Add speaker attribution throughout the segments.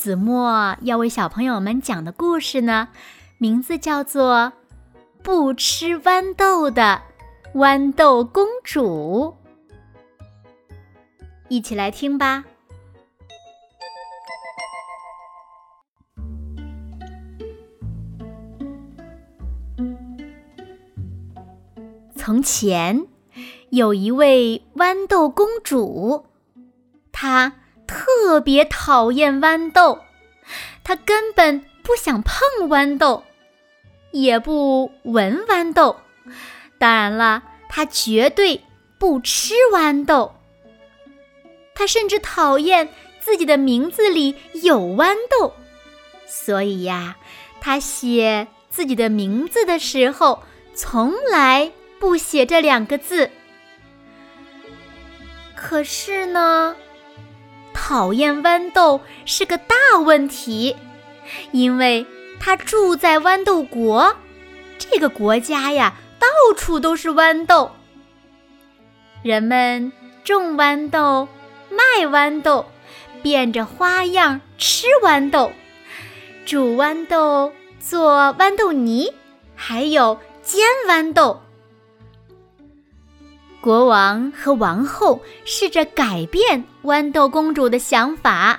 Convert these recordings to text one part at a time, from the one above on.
Speaker 1: 子墨要为小朋友们讲的故事呢，名字叫做《不吃豌豆的豌豆公主》。一起来听吧。从前，有一位豌豆公主，她。特别讨厌豌豆，他根本不想碰豌豆，也不闻豌豆。当然了，他绝对不吃豌豆。他甚至讨厌自己的名字里有豌豆，所以呀，他写自己的名字的时候从来不写这两个字。可是呢？讨厌豌豆是个大问题，因为他住在豌豆国，这个国家呀，到处都是豌豆。人们种豌豆，卖豌豆，变着花样吃豌豆，煮豌豆做豌豆泥，还有煎豌豆。国王和王后试着改变豌豆公主的想法。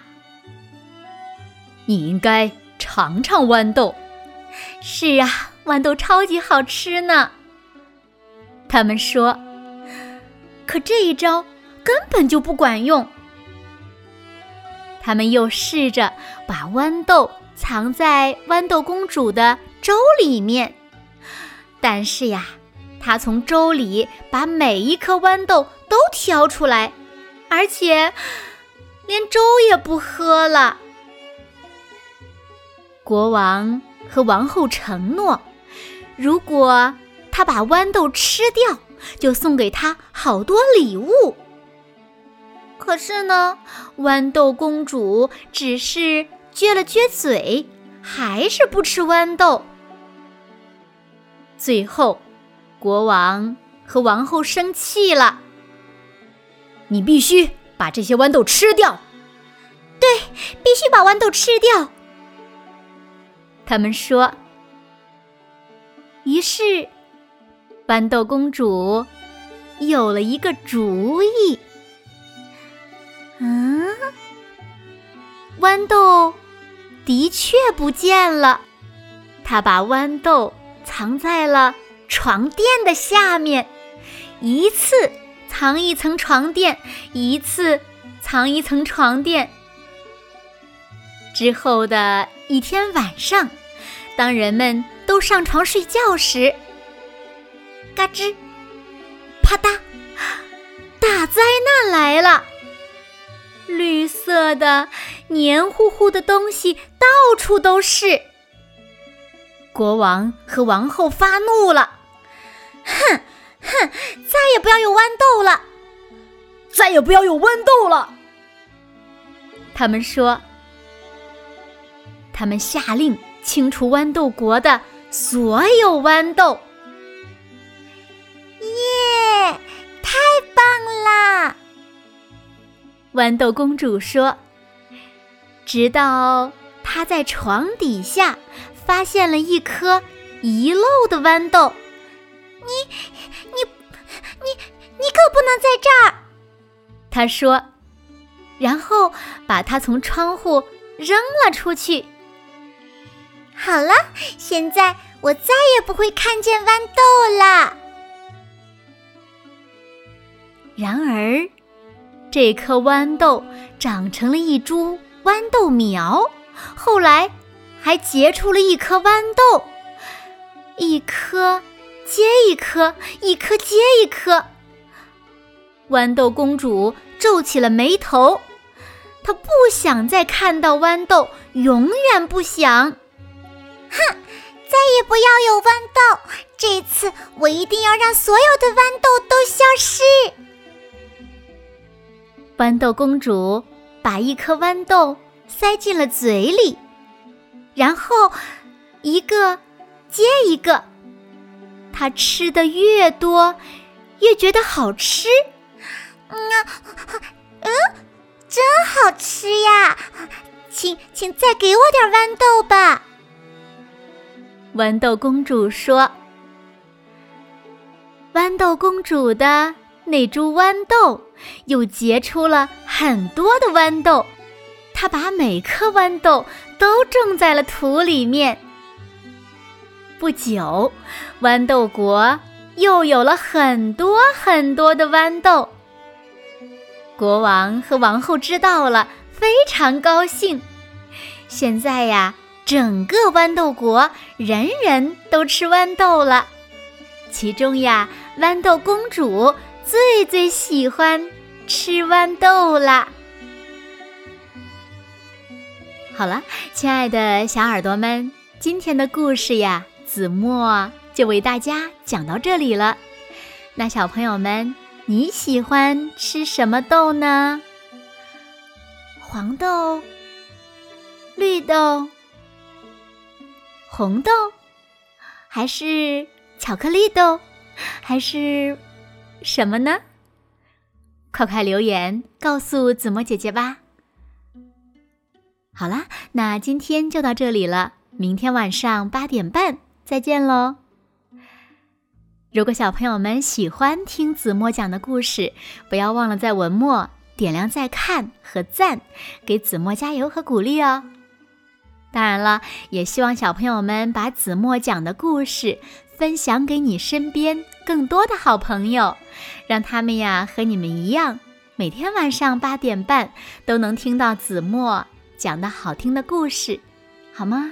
Speaker 2: 你应该尝尝豌豆。
Speaker 1: 是啊，豌豆超级好吃呢。他们说，可这一招根本就不管用。他们又试着把豌豆藏在豌豆公主的粥里面，但是呀。他从粥里把每一颗豌豆都挑出来，而且连粥也不喝了。国王和王后承诺，如果他把豌豆吃掉，就送给他好多礼物。可是呢，豌豆公主只是撅了撅嘴，还是不吃豌豆。最后。国王和王后生气了。
Speaker 2: 你必须把这些豌豆吃掉。
Speaker 1: 对，必须把豌豆吃掉。他们说。于是，豌豆公主有了一个主意。嗯，豌豆的确不见了。她把豌豆藏在了。床垫的下面，一次藏一层床垫，一次藏一层床垫。之后的一天晚上，当人们都上床睡觉时，嘎吱，啪嗒，大灾难来了！绿色的、黏糊糊的东西到处都是。国王和王后发怒了。哼哼，再也不要有豌豆了！
Speaker 2: 再也不要有豌豆了！
Speaker 1: 他们说，他们下令清除豌豆国的所有豌豆。耶，太棒啦！豌豆公主说，直到她在床底下发现了一颗遗漏的豌豆。你，你，你，你可不能在这儿！他说，然后把它从窗户扔了出去。好了，现在我再也不会看见豌豆了。然而，这颗豌豆长成了一株豌豆苗，后来还结出了一颗豌豆，一颗。接一颗，一颗接一颗。豌豆公主皱起了眉头，她不想再看到豌豆，永远不想。
Speaker 3: 哼，再也不要有豌豆！这次我一定要让所有的豌豆都消失。
Speaker 1: 豌豆公主把一颗豌豆塞进了嘴里，然后一个接一个，她吃的越多，越觉得好吃。
Speaker 3: 嗯嗯，真好吃呀！请请再给我点豌豆吧。
Speaker 1: 豌豆公主说：“豌豆公主的。”那株豌豆又结出了很多的豌豆，她把每颗豌豆都种在了土里面。不久，豌豆国又有了很多很多的豌豆。国王和王后知道了，非常高兴。现在呀，整个豌豆国人人都吃豌豆了，其中呀，豌豆公主。最最喜欢吃豌豆啦！好了，亲爱的小耳朵们，今天的故事呀，子墨就为大家讲到这里了。那小朋友们，你喜欢吃什么豆呢？黄豆、绿豆、红豆，还是巧克力豆，还是？什么呢？快快留言告诉子墨姐姐吧。好啦，那今天就到这里了，明天晚上八点半再见喽。如果小朋友们喜欢听子墨讲的故事，不要忘了在文末点亮再看和赞，给子墨加油和鼓励哦。当然了，也希望小朋友们把子墨讲的故事。分享给你身边更多的好朋友，让他们呀和你们一样，每天晚上八点半都能听到子墨讲的好听的故事，好吗？